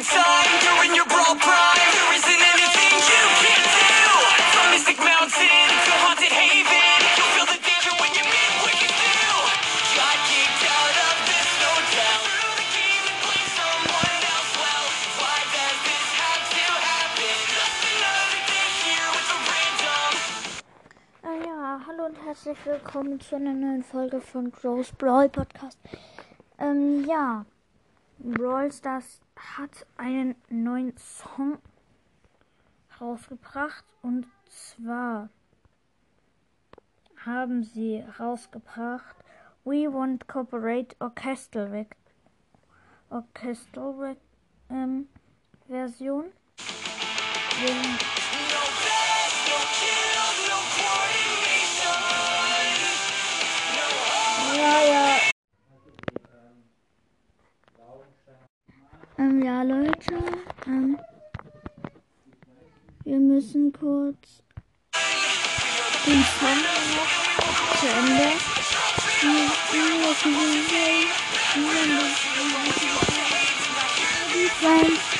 in time during your brawl prime. There isn't anything you can't do. From Mystic Mountain to Haunted Haven, you'll of the game and play someone else. Well, why does this have to happen? Just another day here with a random. Ah ja, hallo und herzlich willkommen zu einer neuen Folge von Gross Brawl Podcast. Ähm, ja, Brawl Stars hat einen neuen Song rausgebracht und zwar haben sie rausgebracht We Want Corporate Orchestral Rec Orchestral Rec ähm, Version. Wir- No best, no kills, no coordination. No Ja, ja. Ähm, ja, Leute. Ähm, wir müssen kurz den Song noch zu Ende. Hä?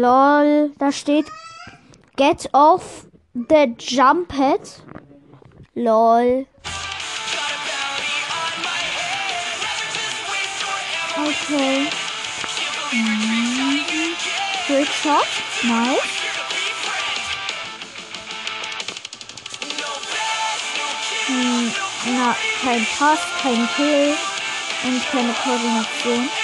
Lol, da steht Get off the jump pad. Lol. Okay. Mhm. Great shot. Nice. Hm, na, kein Pass, kein Kill und keine Koordination.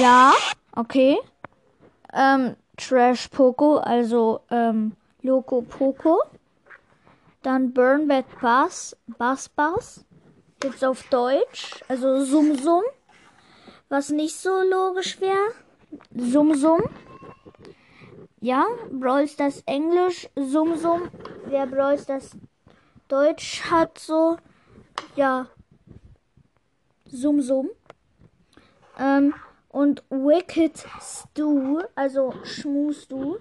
Ja, okay. Ähm, Trash Poco, also ähm, Loco Poco. Dann Burn Bad Bass, Bass Bass. Gibt's auf Deutsch, also Sum Sum. Was nicht so logisch wäre. Sum Sum. Ja, Brawl das Englisch, Sum Sum. Wer Brawl das Deutsch hat, so, ja, Sum Sum. Ähm, und Wicked Stew, also Schmustu.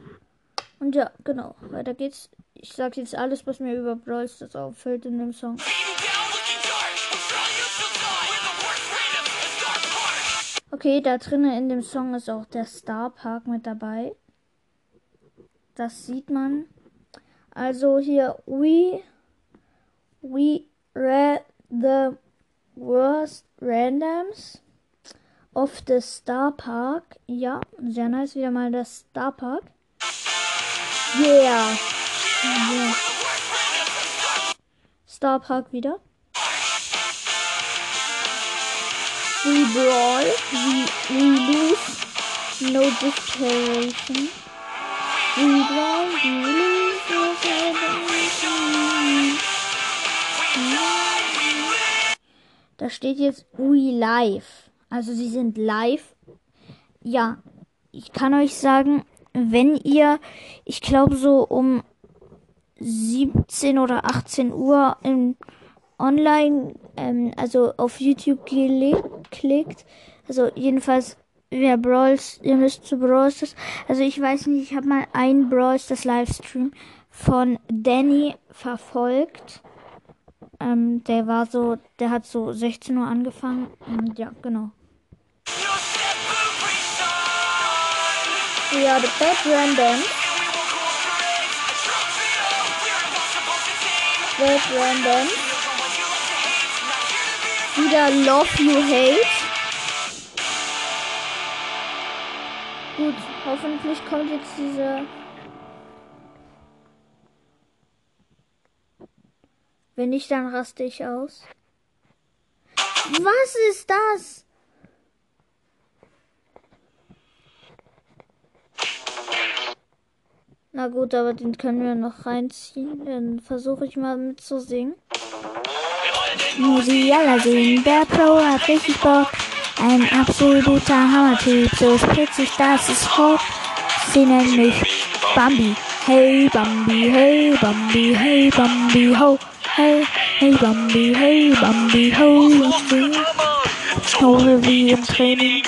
Und ja, genau, weiter geht's. Ich sag jetzt alles, was mir über Brawl Stars auffällt in dem Song. Okay, da drinnen in dem Song ist auch der Star Park mit dabei. Das sieht man. Also hier, we, we read the worst randoms of the Star Park. Ja, sehr nice. Wieder mal das Star Park. Yeah. yeah. Star Park wieder. We brawl, we, we lose, no desperation. We brawl, we lose, no desperation. Da steht jetzt we live. Also sie sind live. Ja, ich kann euch sagen, wenn ihr, ich glaube so um 17 oder 18 Uhr im online, ähm, also auf YouTube gele- klickt, also jedenfalls wer Brawls, ihr müsst zu Brawls, also ich weiß nicht, ich habe mal einen Brawls, das Livestream von Danny verfolgt. Ähm, der war so, der hat so 16 Uhr angefangen und ja, genau. We are the bad random. Bad random. Wieder Love You Hate. Gut, hoffentlich kommt jetzt diese. Wenn nicht, dann raste ich aus. Was ist das? Na gut, aber den können wir noch reinziehen. Dann versuche ich mal mitzusingen. Musiala sehen, der Pro hat richtig Bock. Ein absoluter Hammertyp, so spritzig, das ist Rock. Sie nennen mich Bambi. Hey Bambi, hey Bambi, hey Bambi, ho. Hey, hey Bambi, hey Bambi, ho, Bambi. Tore wie im Training,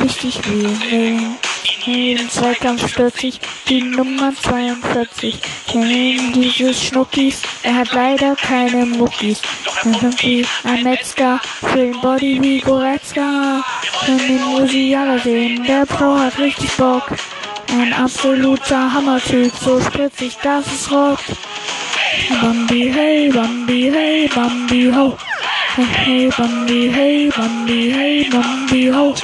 wichtig wie im Ring. Jeden Zweikampf stürzt sich die Nummer 42. Kennen dieses Schnuckis, er hat leider keine Muckis. Irgendwie ein Metzger, für den Body wie Goretzka. Können den Musiala sehen, der Pro hat richtig Bock. Ein absoluter Hammertyp, so spritzig, das ist Rock. Bambi, hey, Bambi, hey, Bambi, ho. Hey, Bambi, hey, Bambi, hey, Bambi, ho.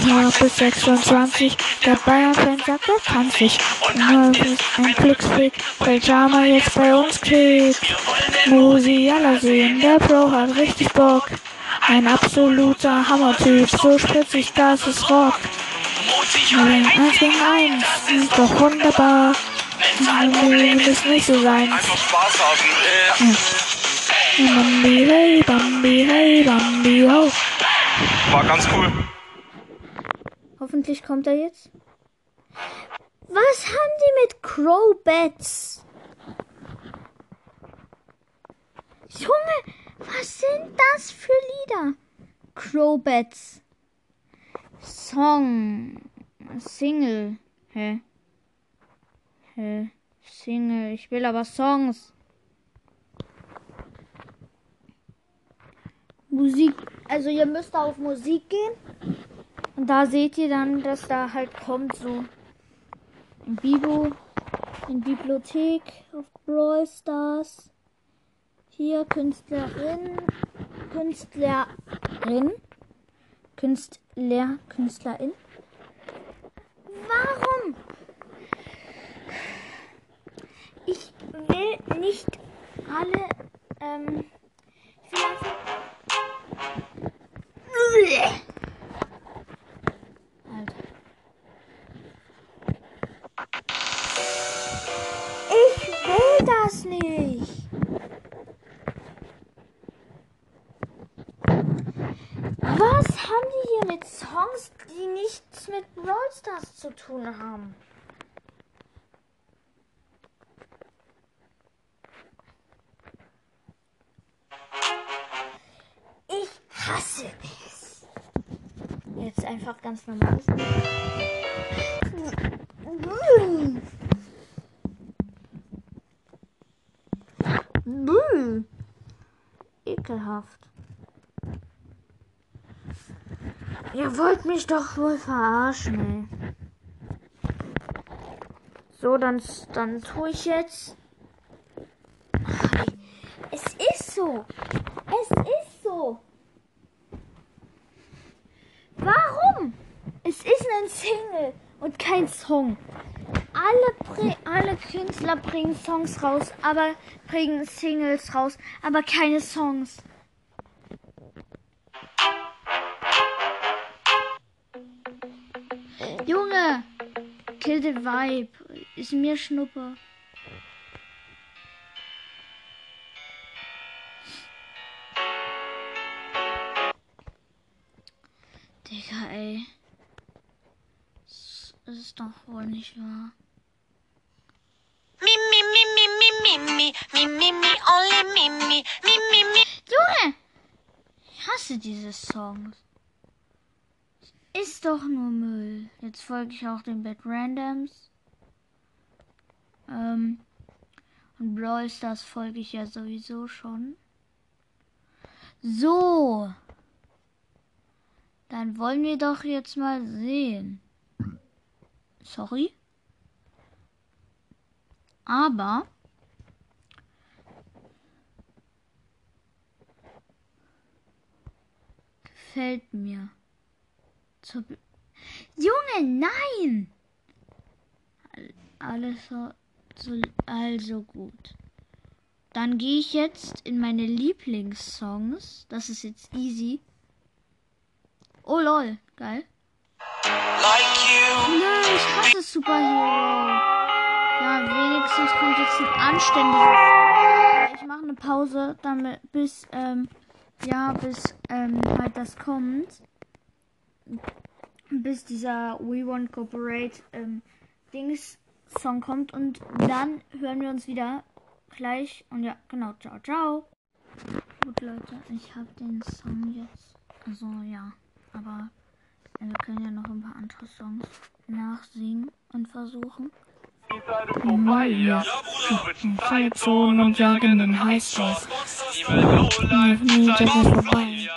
Ja, bis 26, der Bayern-Fan sagt, er kann sich. Ein Glücksblick, welcher mal jetzt bei uns klickt. Musiala sehen, der Pro hat richtig Bock. Ein absoluter Hammertyp, so spritzig, das ist Rock. Nein, eins gegen eins, ist doch wunderbar. Leben ist nicht so sein. Einfach Spaß haben. Bambi, hey, Bambi, hey, Bambi, ho. war ganz cool. Hoffentlich kommt er jetzt. Was haben die mit Crowbats? Junge, was sind das für Lieder? Crowbats. Song. Single. Hä? Hä? Single. Ich will aber Songs. Musik. Also ihr müsst auf Musik gehen. Und da seht ihr dann, dass da halt kommt so in Bibo, in Bibliothek auf Brawl Stars. Hier Künstlerin, Künstlerin, Künstler, Künstlerin. Warum? Ich will nicht alle, ähm, die nichts mit Brawl Stars zu tun haben? Ich hasse es. Jetzt einfach ganz normales. Buh. Ekelhaft. Ihr wollt mich doch wohl verarschen, ey. So, dann, dann tue ich jetzt. Es ist so. Es ist so. Warum? Es ist ein Single und kein Song. Alle, alle Künstler bringen Songs raus, aber bringen Singles raus, aber keine Songs. Junge! Kill the Vibe. Ist mir Schnuppe. Digga, ey. Das ist doch wohl nicht wahr. Mimi, Mimi, Mimi, Mimi, Mimi, Ole, Mimi, Mimi, Mimi. Junge! Ich hasse diese Songs. Ist doch nur Müll. Jetzt folge ich auch den Bad Randoms. Ähm. Und Brawl Stars folge ich ja sowieso schon. So. Dann wollen wir doch jetzt mal sehen. Sorry. Aber. Gefällt mir. Zur Junge, nein! Al- Alles so, so, also gut. Dann gehe ich jetzt in meine Lieblingssongs. Das ist jetzt easy. Oh lol, geil. Like you. Nein, ich hasse Superhero. Ja, wenigstens kommt jetzt ein anständiges. Ich mache eine Pause, damit bis ähm, ja, bis ähm, halt das kommt. Bis dieser We Want Corporate ähm, Dings Song kommt und dann hören wir uns wieder gleich. Und ja, genau, ciao, ciao. Gut, Leute, ich habe den Song jetzt. Also ja, aber wir können ja noch ein paar andere Songs nachsingen und versuchen. Zeitzone und jagen den Highscore. Nieder ist vorbei.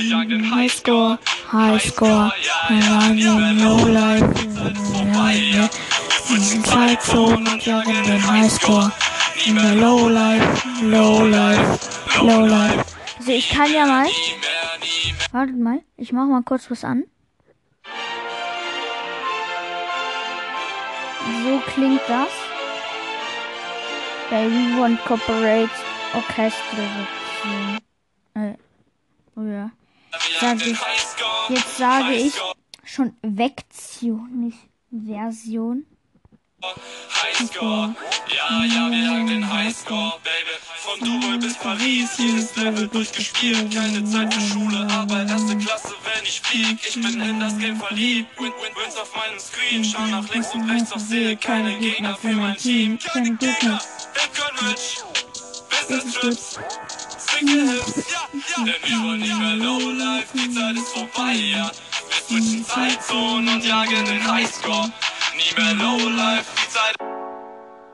Jagen den Highscore, Highscore. Jagen Lowlife. Zeitzone und jagen den Highscore. In der Lowlife, Lowlife, Lowlife. Also ich kann ja mal. Wartet mal, ich mache mal kurz was an. So klingt das. Bei We Want Corporate Orchestral. Äh, oh ja. Sag ich, jetzt sage ich schon Vektion, nicht Version. Highscore, ja, ja, wir jagen den Highscore, Baby. Von Dubai bis Paris, jedes Level durchgespielt. Keine Zeit für Schule, aber erste Klasse, wenn ich flieg. Ich bin in das Game verliebt. Win, win, wins auf meinem Screen. Schau nach links und rechts, doch sehe keine Gegner für mein Team. Keine Gegner. In Köln-Mitch, Business Trips. Hits, ja, ja. Denn wir wollen nicht mehr Lowlife, die Zeit ist vorbei, ja. Wir switchen Zeitzonen und jagen den Highscore. Nie mehr Lowlife, die Zeit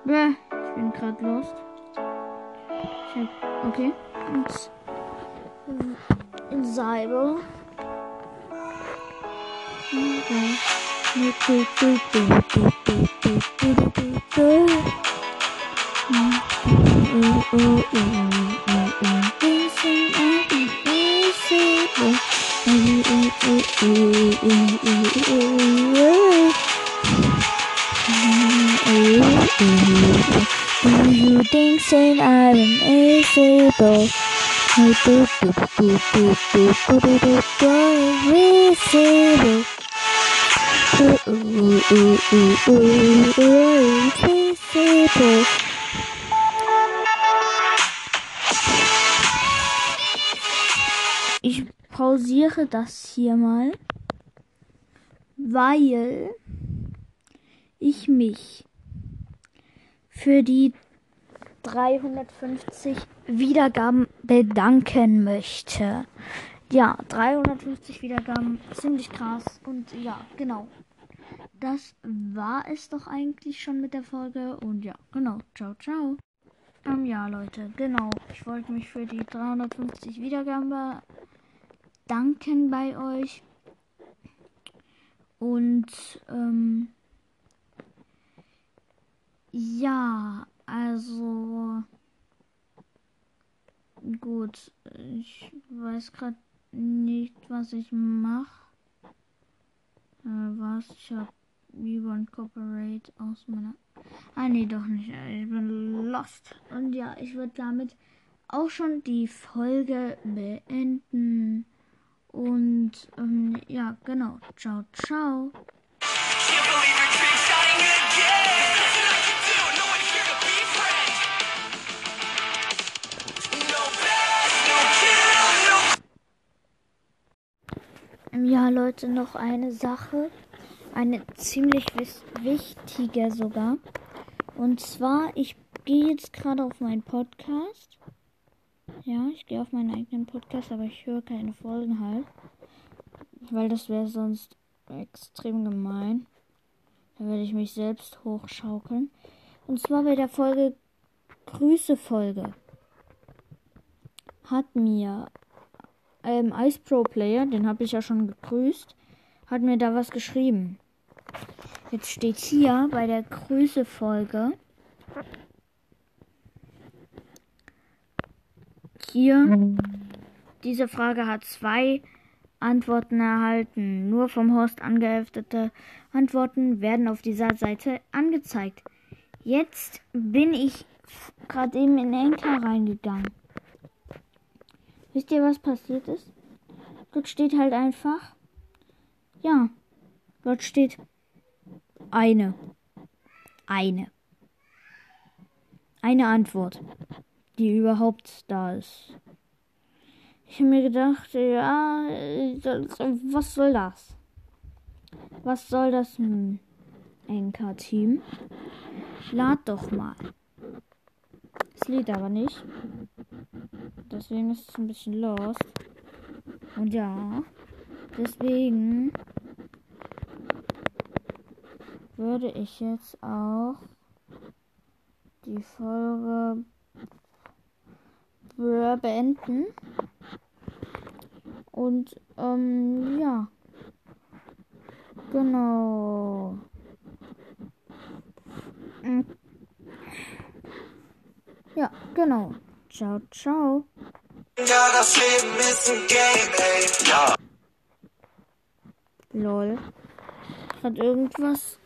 Bäh, ich bin gerade lost. Okay. In Cyber. Okay. Do you think saying I'm invisible? Do do do do do do do do do do invisible. Ooh ooh ooh ooh ooh ooh pausiere das hier mal, weil ich mich für die 350 Wiedergaben bedanken möchte. Ja, 350 Wiedergaben, ziemlich krass. Und ja, genau. Das war es doch eigentlich schon mit der Folge. Und ja, genau. Ciao, ciao. Ähm, ja, Leute, genau. Ich wollte mich für die 350 Wiedergaben bedanken bei euch. Und, ähm, ja, also gut, ich weiß gerade nicht, was ich mache. Äh, was? Ich habe Want Corporate aus meiner. Ah, nee, doch nicht. Ich bin lost. Und ja, ich würde damit auch schon die Folge beenden. Und ähm, ja, genau. Ciao, ciao. Ähm, ja, Leute, noch eine Sache. Eine ziemlich wichtige sogar. Und zwar, ich gehe jetzt gerade auf meinen Podcast. Ja, ich gehe auf meinen eigenen Podcast, aber ich höre keine Folgen halt. Weil das wäre sonst extrem gemein. Da würde ich mich selbst hochschaukeln. Und zwar bei der Folge Grüße Folge hat mir ähm, Ice Pro Player, den habe ich ja schon gegrüßt, hat mir da was geschrieben. Jetzt steht hier bei der Grüße-Folge. Hier, diese Frage hat zwei Antworten erhalten. Nur vom Host angeheftete Antworten werden auf dieser Seite angezeigt. Jetzt bin ich gerade eben in Enker reingegangen. Wisst ihr, was passiert ist? Dort steht halt einfach, ja, dort steht eine. Eine. Eine Antwort, die überhaupt da ist. Ich habe mir gedacht, ja, was soll das? Was soll das Enka-Team? Lad doch mal. Es lädt aber nicht. Deswegen ist es ein bisschen lost. Und ja, deswegen würde ich jetzt auch die Folge be- beenden. Und ähm, ja. Genau. Mm. Ja, genau. Ciao, ciao. Ja, das Leben ist ein Game, ey. Ja. Lol. Hat irgendwas.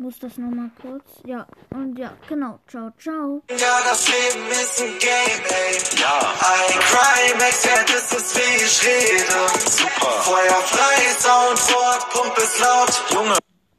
Ich muss das nochmal kurz. Ja, und ja, genau. Ciao, ciao. Ja, das Leben ist ein Game, ey. Ja. Ein Crimex, ja, das ist wie ich rede. Super. Feuer frei, Sound fort, Pump ist laut. Junge.